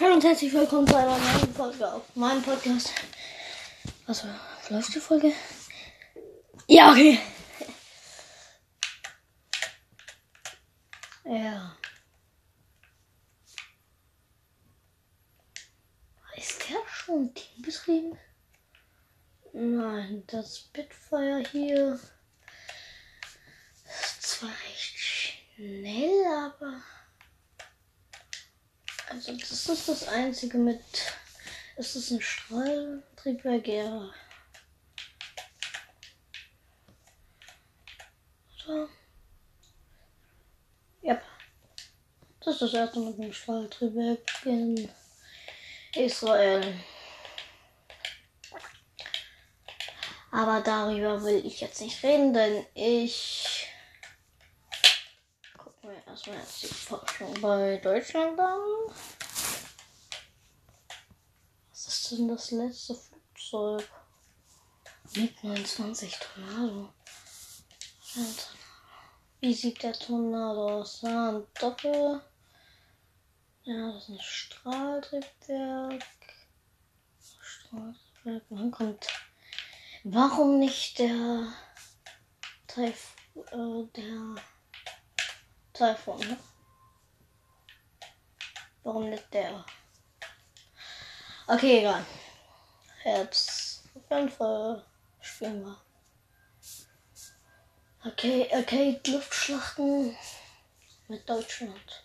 Hallo und herzlich willkommen zu einer neuen Folge auf meinem Podcast. Was läuft die Folge? Ja, okay. Ja. Ist der schon Teambetrieben? Nein, das Spitfire hier ist zwar recht schnell, aber. Also, das ist das einzige mit. Ist es ein Strahltriebwerk? Ja. So. Yep. Das ist das erste mit dem Strahltriebwerk in Israel. Aber darüber will ich jetzt nicht reden, denn ich mir erstmal jetzt die Forschung bei Deutschland an. Was ist denn das letzte Flugzeug? Mit 29 Tornado. Wie sieht der Tornado aus? Ja, ein Doppel. Ja, das ist ein Strahltriebwerk. Strahltriebwerk. Wann kommt Warum nicht der Taif äh, der Typhon? Ne? Warum nicht der? Okay, egal. Jetzt auf jeden Fall spielen wir. Okay, okay, Luftschlachten mit Deutschland.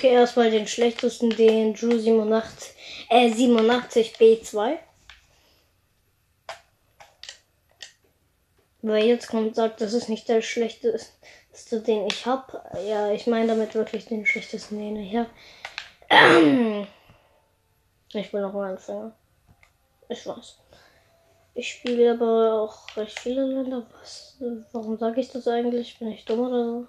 Okay, erstmal den schlechtesten, den Drew 87, äh, 87B2. Weil jetzt kommt, sagt, das ist nicht der schlechteste, den ich habe. Ja, ich meine damit wirklich den schlechtesten, den ich habe. Ähm, ich bin noch ein Anfänger. Ich weiß. Ich spiele aber auch recht viele Länder. Was? Warum sage ich das eigentlich? Bin ich dumm oder so?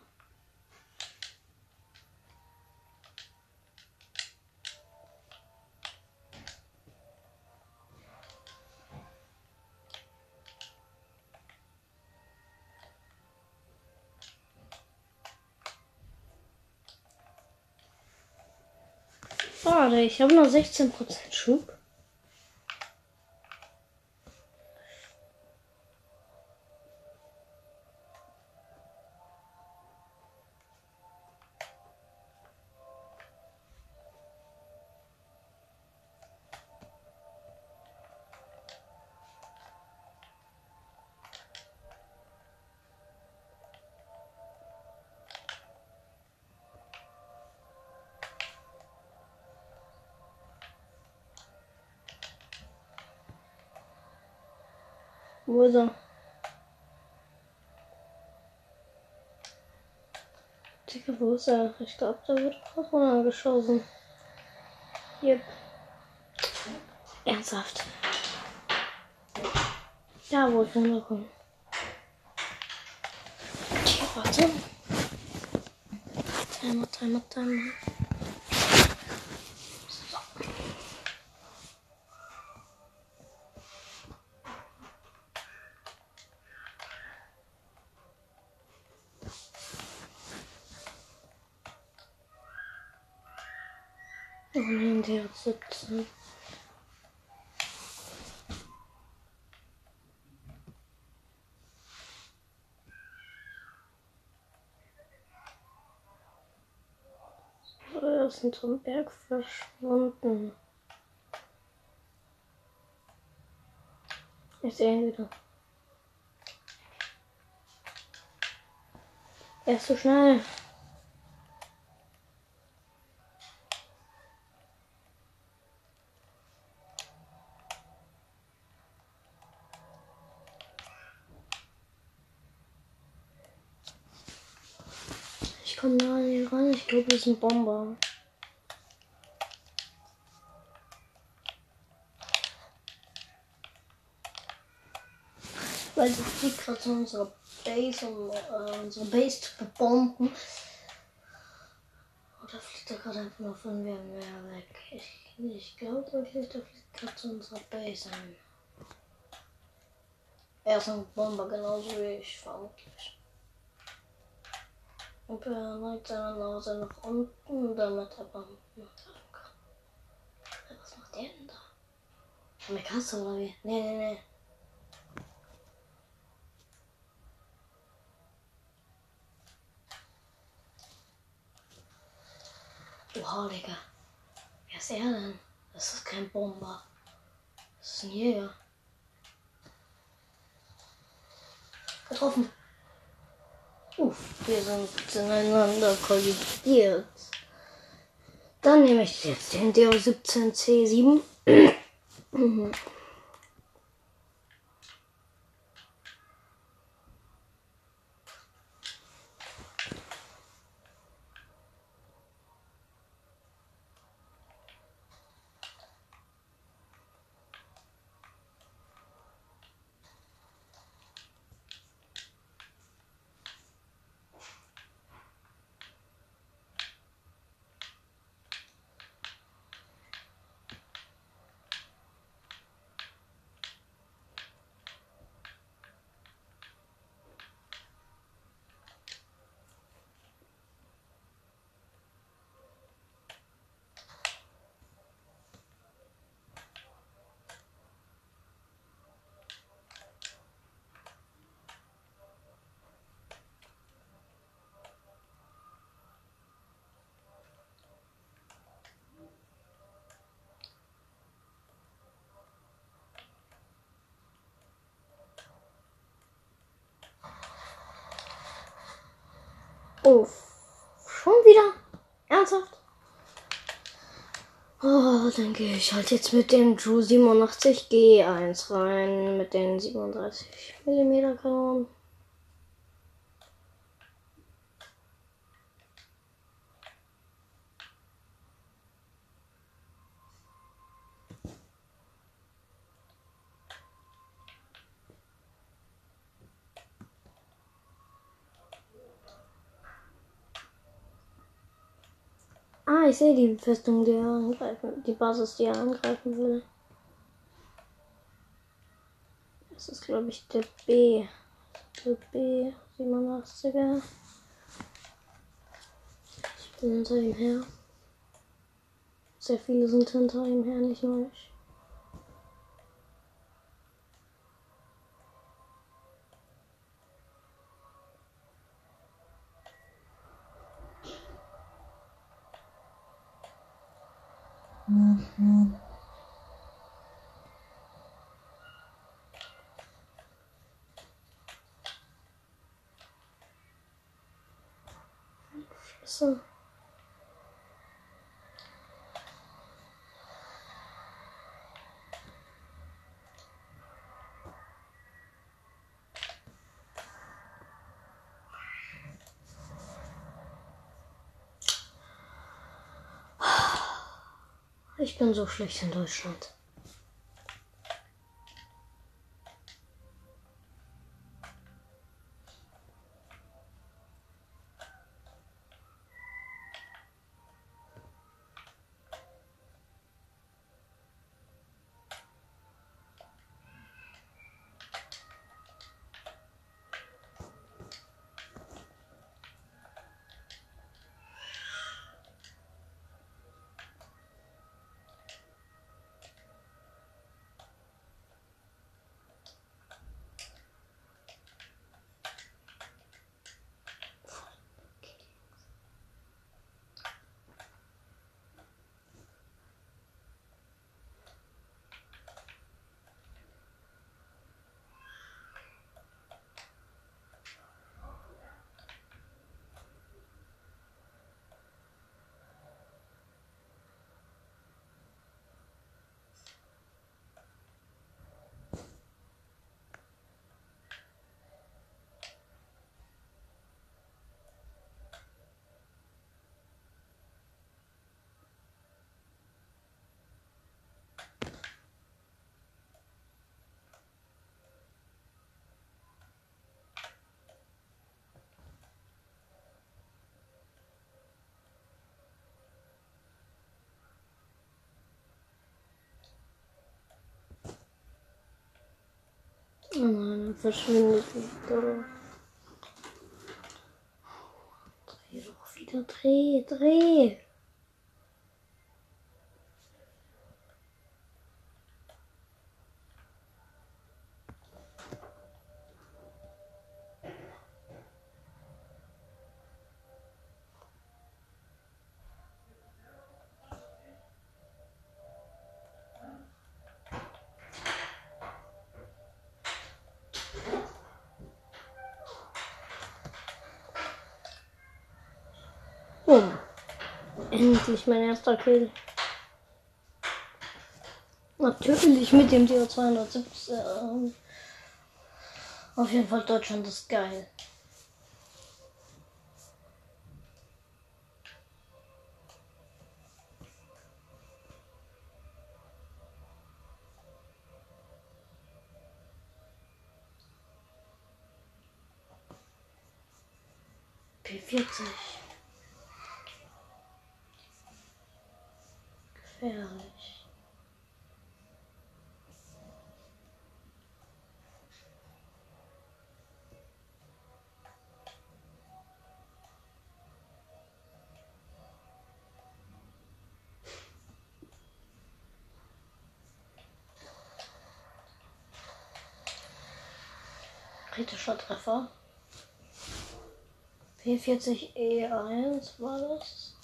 Schade, ich habe nur 16% Schub. Wo ist er? Digga, wo ist er? Ich glaube, da wird auch runtergeschossen. Yep. Ernsthaft. Da, wo ich runterkomme. Okay, warte. Timer, Timer, Timer. Oh nein, der hat sitzen. Er ist hinterm Berg verschwunden. Ich sehe ihn wieder. Er ist so schnell. Ich komme nah an ihn ran. Ich glaube, das ist ein Bomber. Weil sie fliegt gerade zu unserer Base, um äh, unsere Base zu bebomben. Oder fliegt er gerade einfach nur von mir mehr weg? Ich, ich glaube wirklich, der fliegt gerade zu unserer Base ein. Er ist ein Bomber, genauso wie ich, vermutlich. Und er neigt seine Nase nach unten, damit er Bomben treffen kann. Was macht der denn da? Eine Kasse oder wie? Nee, nee, nee. Oha, Digga. Wer ist er denn? Das ist kein Bomber. Das ist ein Jäger. Getroffen. Uff, wir sind ineinander kollidiert. Dann nehme ich jetzt den DO17C7. Oh, schon wieder? Ernsthaft? Oh, dann gehe ich halt jetzt mit dem Drew 87 G1 rein, mit den 37 mm Kanonen. Ah, ich sehe die Festung, die er angreifen, die Basis, die er angreifen will. Das ist, glaube ich, der B. Der B 87er. Ich bin hinter ihm her. Sehr viele sind hinter ihm her, nicht nur ich. So. Ich bin so schlecht in Deutschland. Nein, verschwindet wieder. Dreh doch wieder, dreh, dreh. Boom. Endlich mein erster Kill. Natürlich mit dem Dio 217. Ähm, auf jeden Fall Deutschland ist geil. Kritischer Treffer. P40E1 war das.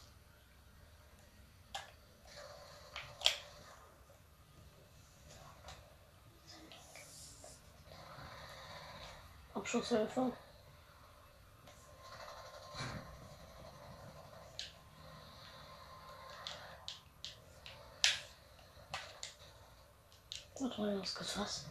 Abschusshilfe. Warte mal, was.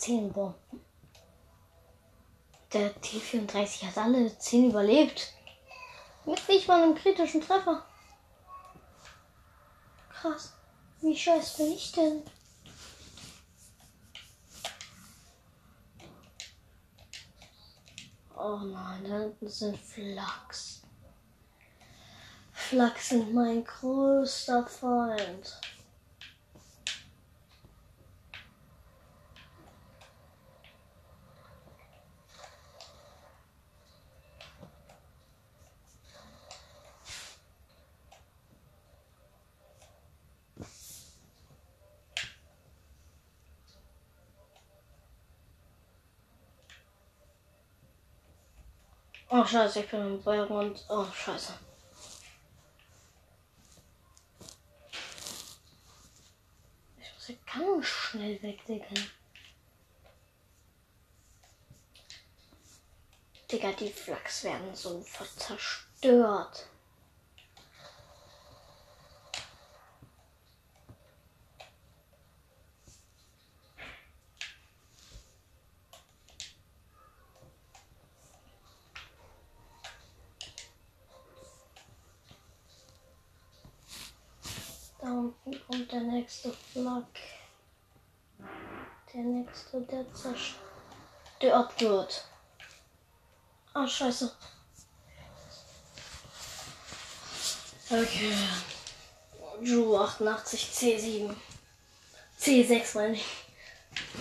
10 Bomben. Der T34 hat alle 10 überlebt. Mit nicht mal einem kritischen Treffer. Krass. Wie scheiß bin ich denn? Oh nein, da hinten sind Flachs. Flachs sind mein größter Feind. Oh scheiße, ich bin im Bergen und. Oh scheiße. Ich muss hier ganz schnell weg, Digga. Digga, die Flachs werden so zerstört. Da unten kommt der nächste Flak. Der nächste, der zerstört wird. Ah, scheiße. Okay. Ju 88 C7. C6 meine ich.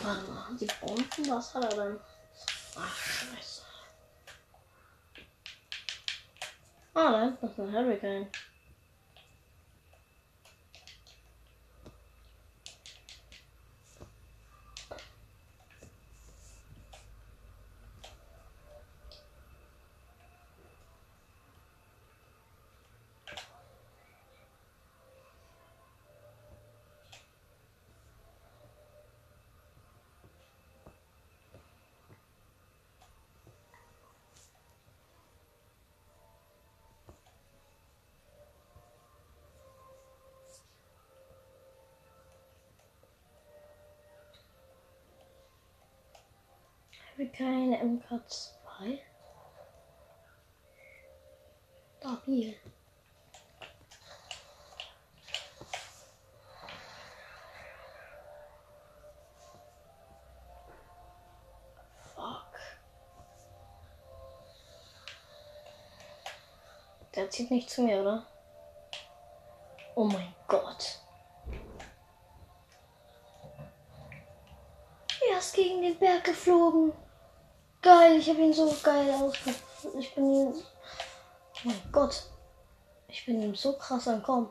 Warte mal, die Bomben, was hat er denn? Ach, scheiße. Ah, da hinten ist ein Hurricane. Habe keine MK2. Stabil. Fuck. Der zieht nicht zu mir, oder? Oh mein Gott. Er ist gegen den Berg geflogen. Geil, ich habe ihn so geil ausgeführt. Ich bin ihm. Oh mein Gott. Ich bin ihm so krass entkommen.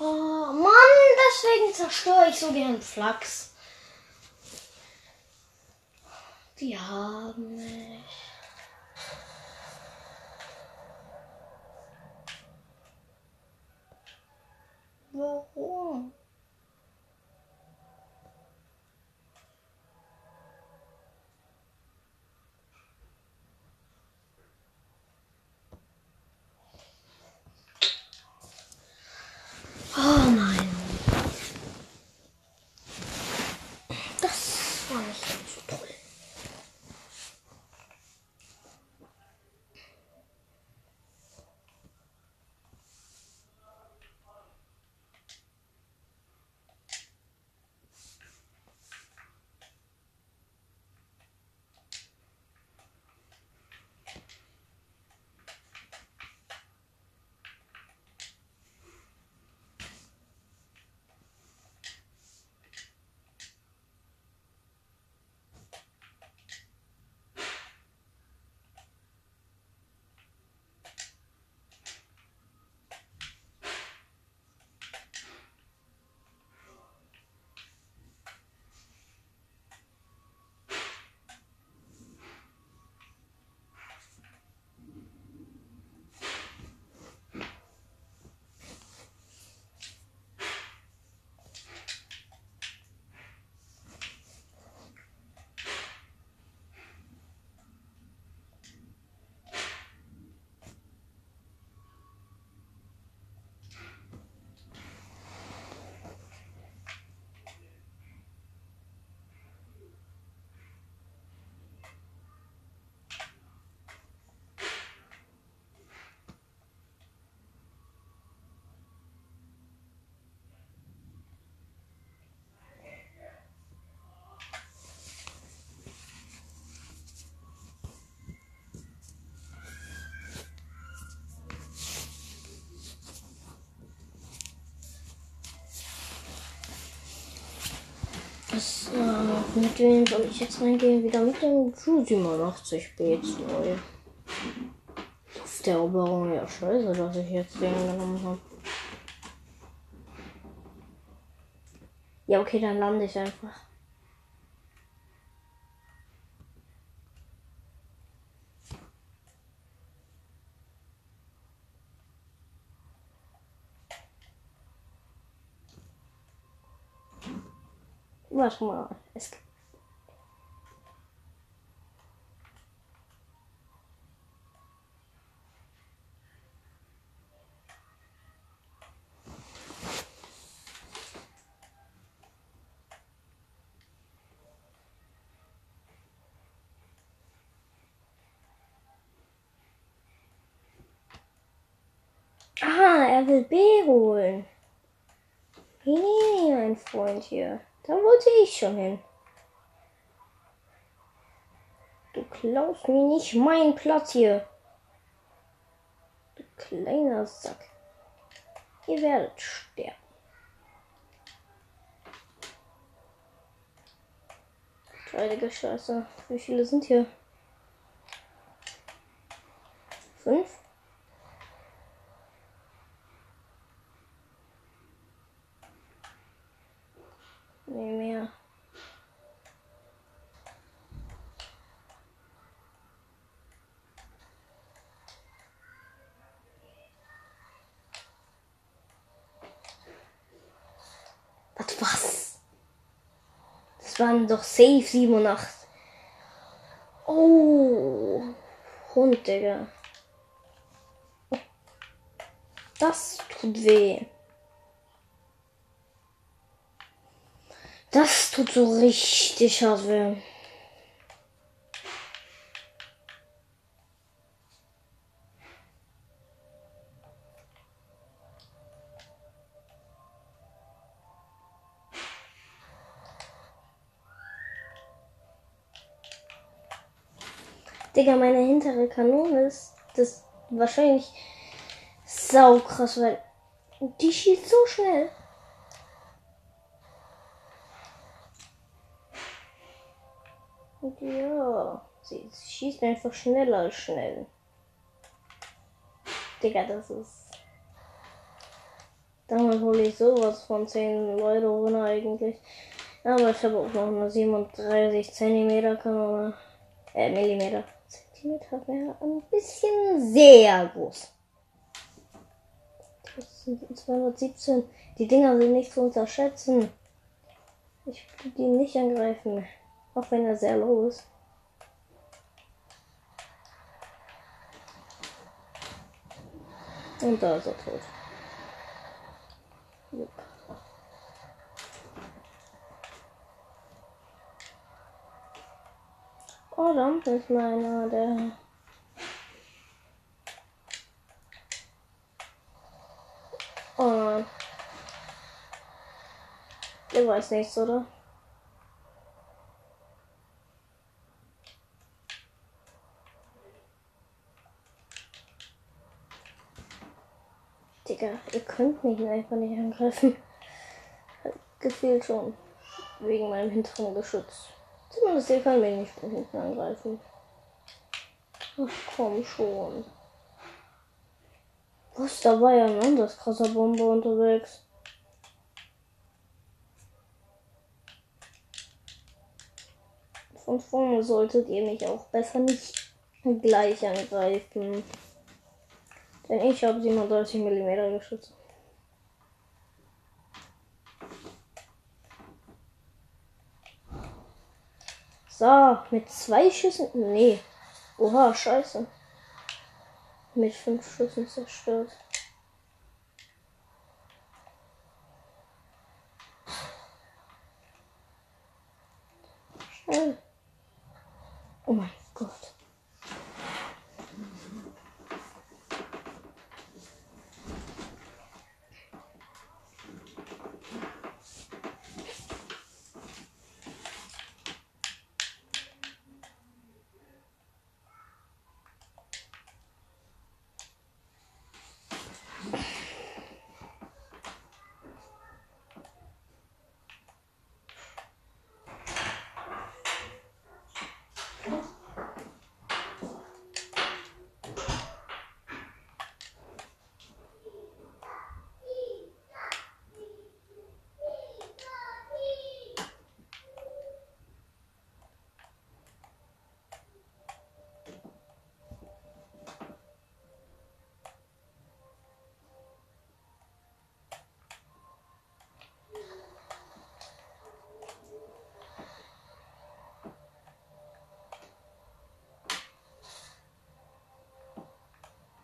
Oh Mann, deswegen zerstöre ich so gern Flachs. Die haben mich. Warum? Mit wem soll ich jetzt reingehen? Wieder mit dem Ju 87 B neu. Auf der Eroberung, ja, scheiße, dass ich jetzt den genommen habe. Ja, okay, dann lande ich einfach. Warte mal. Es Ah, er will B holen. Nee, mein Freund hier. Da wollte ich schon hin. Du klaust mir nicht meinen Platz hier. kleiner Sack. Ihr werdet sterben. Heilige Scheiße. Wie viele sind hier? Fünf? Nee, mehr. Was? Was? Das waren doch safe 7 und 8. Oh. Hund, Digga. Das tut weh. Das tut so richtig hart weh. Digga, meine hintere Kanone ist das wahrscheinlich sau krass, weil die schießt so schnell. Ja, sie schießt einfach schneller als schnell. Digga, das ist. Damit hole ich sowas von 10 Euro runter eigentlich. Aber ich habe auch noch eine 37 Zentimeter Kanone. Äh, Millimeter. Zentimeter wäre ein bisschen sehr groß. Das sind 217. Die Dinger sind nicht zu unterschätzen. Ich will die nicht angreifen. Auch wenn er sehr low ist. Und da ist er tot. Jupp. Oh, da unten ist meiner, der. Oh nein. Der weiß nichts, oder? Digga, ihr könnt mich einfach nicht angreifen. Gefühlt schon. Wegen meinem hinteren Geschütz. Zumindest ihr könnt mich nicht von hinten angreifen. Ach komm schon. Was, da war ja ein anderes krasser Bombe unterwegs. Von vorne solltet ihr mich auch besser nicht gleich angreifen. Denn ich habe 37 mm Geschütze. So, mit zwei Schüssen. Nee. Oha, scheiße. Mit fünf Schüssen zerstört. Schnell. Oh mein Gott.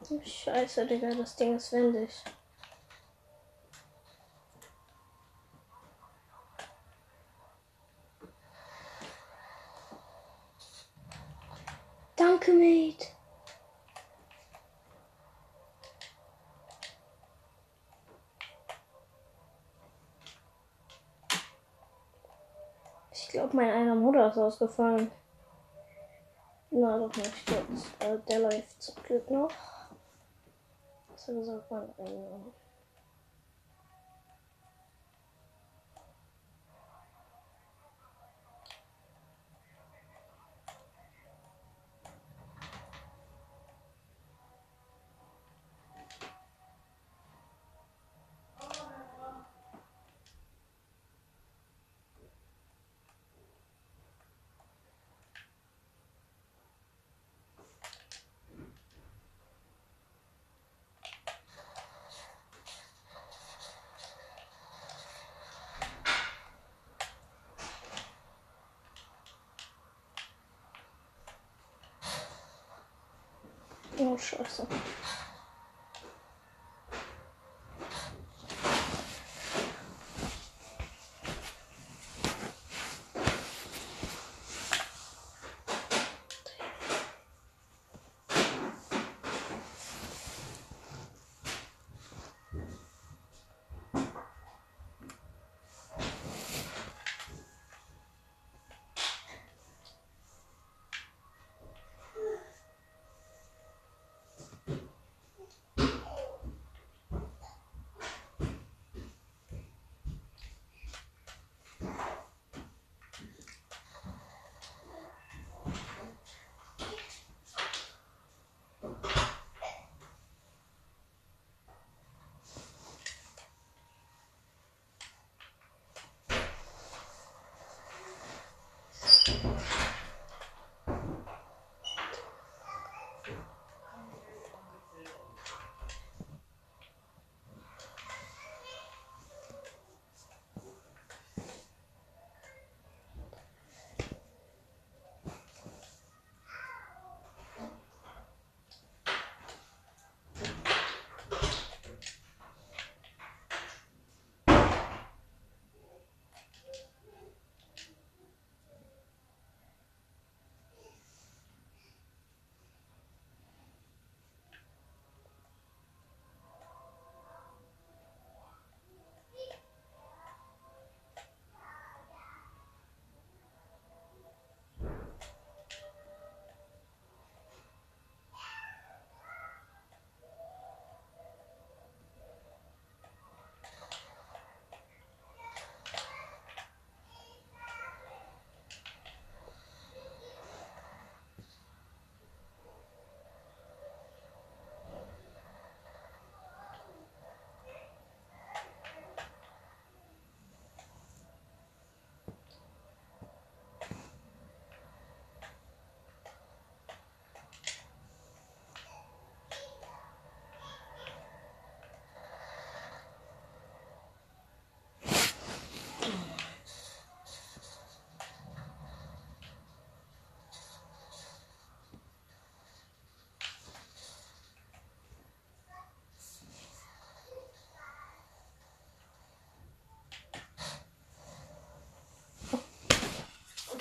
Scheiße, Digga, das Ding ist wendig. Danke, Mate. Ich glaube, mein einer Mutter ist ausgefallen. Na, doch nicht jetzt. Äh, der läuft zum Glück noch. Besser gesagt mein eigener. Oh, scheiße.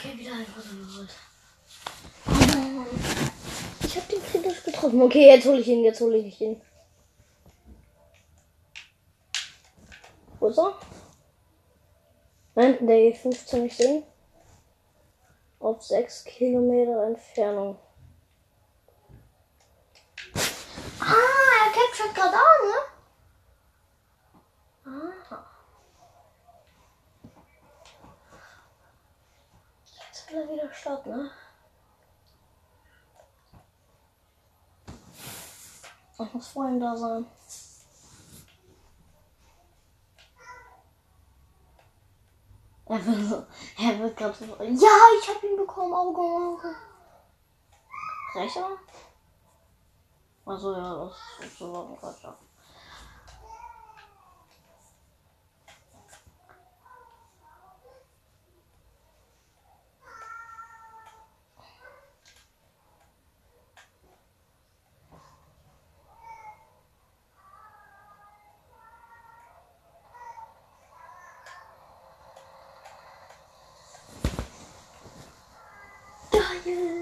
Ich hab den kritisch getroffen. Okay, jetzt hole ich ihn, jetzt hole ich ihn. Wo ist er? Nein, der E15 nicht sehen. Auf 6 Kilometer Entfernung. Ah, er captured gerade an, ne? Aha. Will er wieder starten, ne? Ich muss vor ihm da sein. Er wird gerade so. Ja, ich hab ihn bekommen. Auge, Auge. Recher? Also ja, das ist so ein Quatsch. Yeah.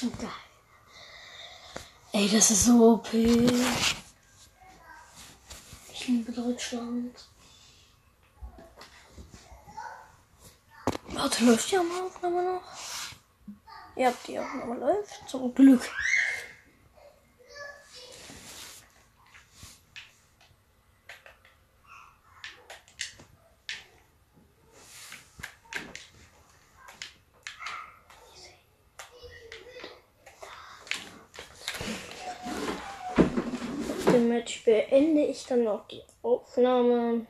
Geil. Ey, das ist so OP. Ich liebe Deutschland. Warte, läuft die Aufnahme noch? Ja, die Aufnahme läuft. Zum Glück. dem Match beende ich dann noch die Aufnahme.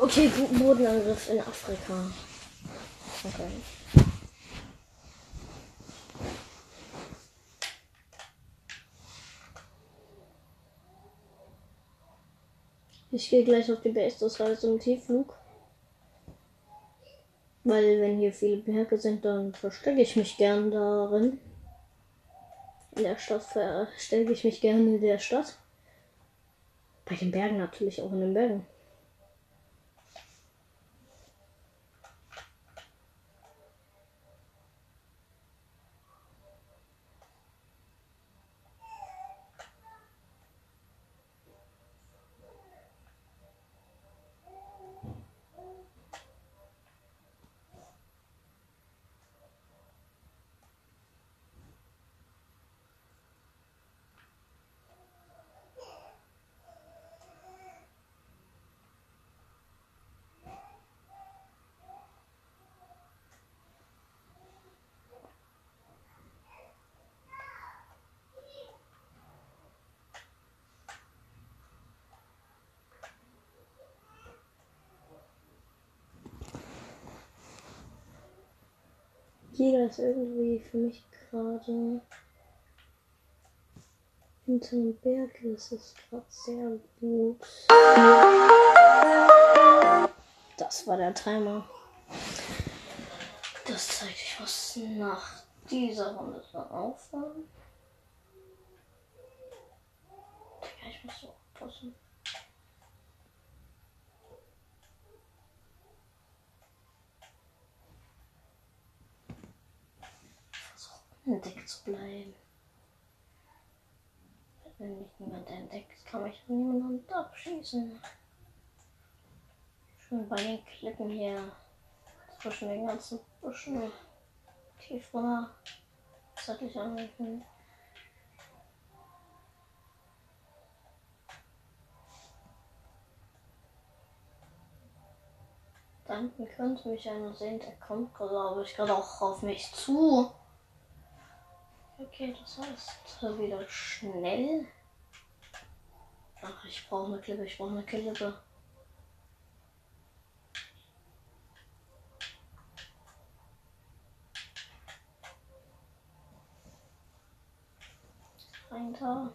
Okay, Bodenangriff in Afrika. Okay. Ich gehe gleich auf die Base, das heißt im Tiefflug. Weil wenn hier viele Berge sind, dann verstecke ich mich gern darin. In der Stadt verstecke ich mich gerne in der Stadt. Bei den Bergen natürlich auch in den Bergen. Jeder ist irgendwie für mich gerade hinter dem Berg. Das ist gerade sehr gut. Das war der Timer. Das zeige ich was nach dieser Runde dann aufhören. Ich muss so aufpassen. Entdeckt zu bleiben. Wenn mich niemand entdeckt, kann mich niemand abschießen. Schon bei den Klippen hier zwischen den ganzen Büschen tief runter. Seitlich anwenden. Da hinten könnte mich einer sehen, der kommt, glaube ich, gerade auch auf mich zu. Okay, das heißt wieder schnell. Ach, ich brauche eine Klippe, ich brauche eine Klippe. Weiter.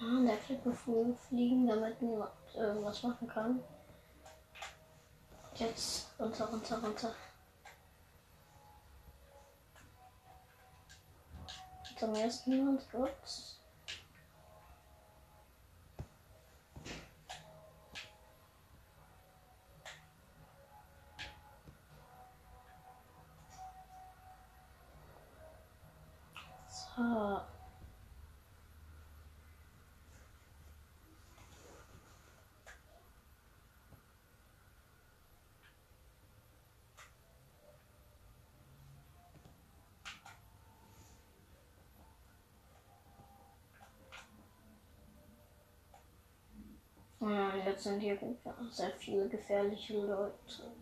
Ah, an der Klippe fliegen, damit niemand irgendwas machen kann. Jetzt runter, runter, runter. Zum ersten niemand kurz. So. Ja, jetzt sind hier sehr viele gefährliche Leute.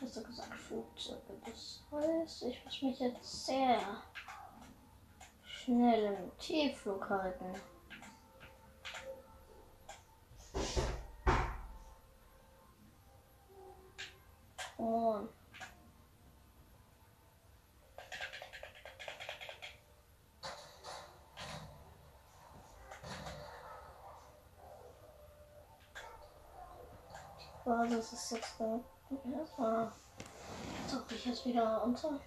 Hast du gesagt, Flugzeuge. Das heißt, ich muss mich jetzt sehr schnell im Tiefflug halten. Basis ist jetzt. Erstmal tauche ich jetzt wieder unter.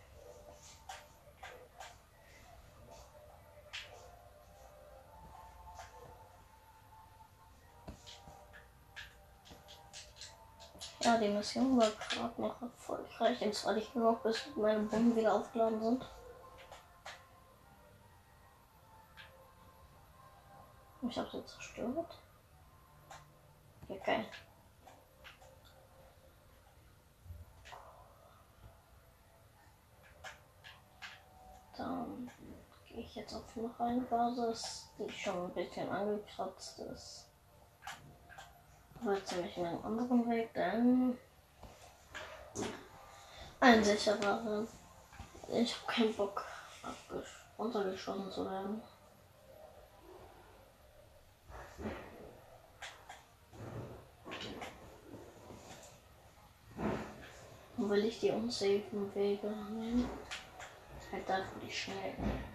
Ja, die Mission war gerade noch erfolgreich. Und zwar nicht nur noch, bis meine Bomben wieder aufgeladen sind. Ich habe sie zerstört. Ja, geil. Dann gehe ich jetzt auf noch eine Basis, die schon ein bisschen angekratzt ist. Aber jetzt nehme ich einen anderen Weg, denn ein sicherer. Ich habe keinen Bock, runtergeschossen zu werden. will ich die unsafen Wege nehmen. Halt dafür die schnellen.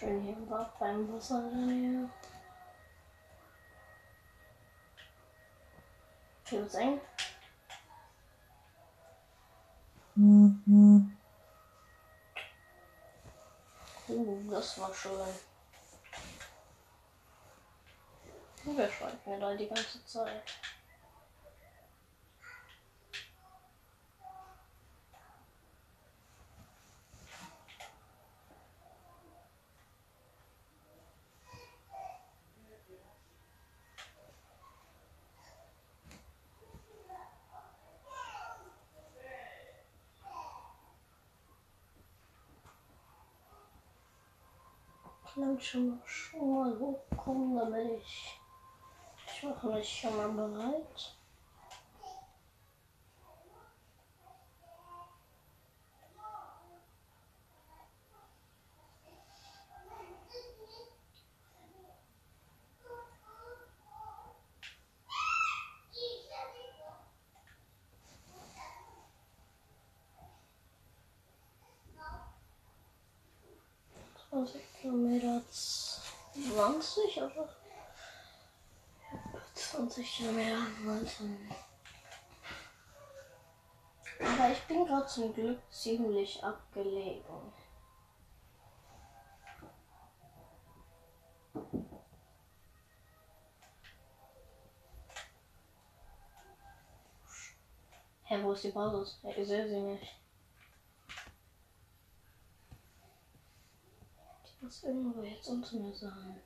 Schön hier war beim Wasser Nähe. Okay, wird's eng. Mhm. Uh, das war schön. Wer schreibt mir da die ganze Zeit? Schon, schon mal hochkommen, damit ich. Ich mache mich schon mal bereit. Zwanzig Kilometer 20 oder? 20 Kilometer 19. Aber ich bin gerade zum Glück ziemlich abgelegen. Hä, wo ist die Basis? Ich sehe sie nicht. Die muss irgendwo jetzt unter mir sein.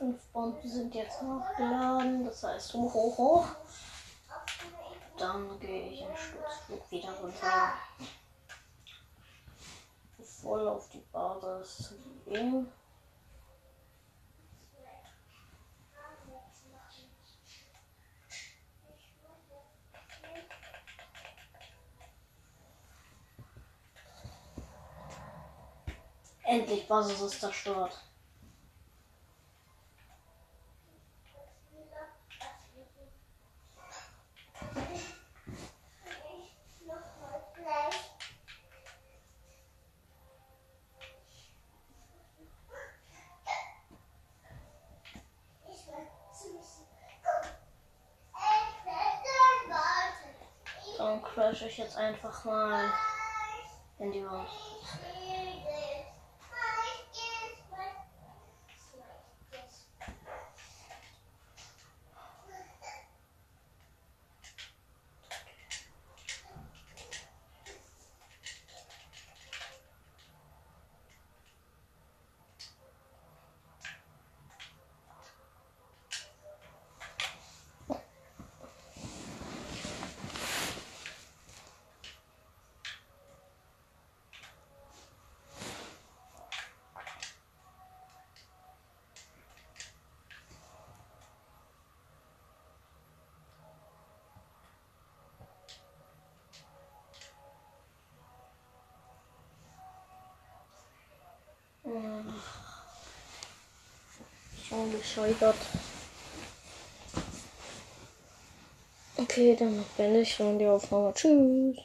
Fünf Bomben sind jetzt nachgeladen. Das heißt, hoch, hoch, hoch. Dann gehe ich im Sturzflug wieder runter. Voll auf die Basis zu gehen. Endlich Basis ist zerstört. Crash ich jetzt einfach mal in die Wand. Schon gescheitert. Okay, dann beende ich schon die Aufnahme. Tschüss.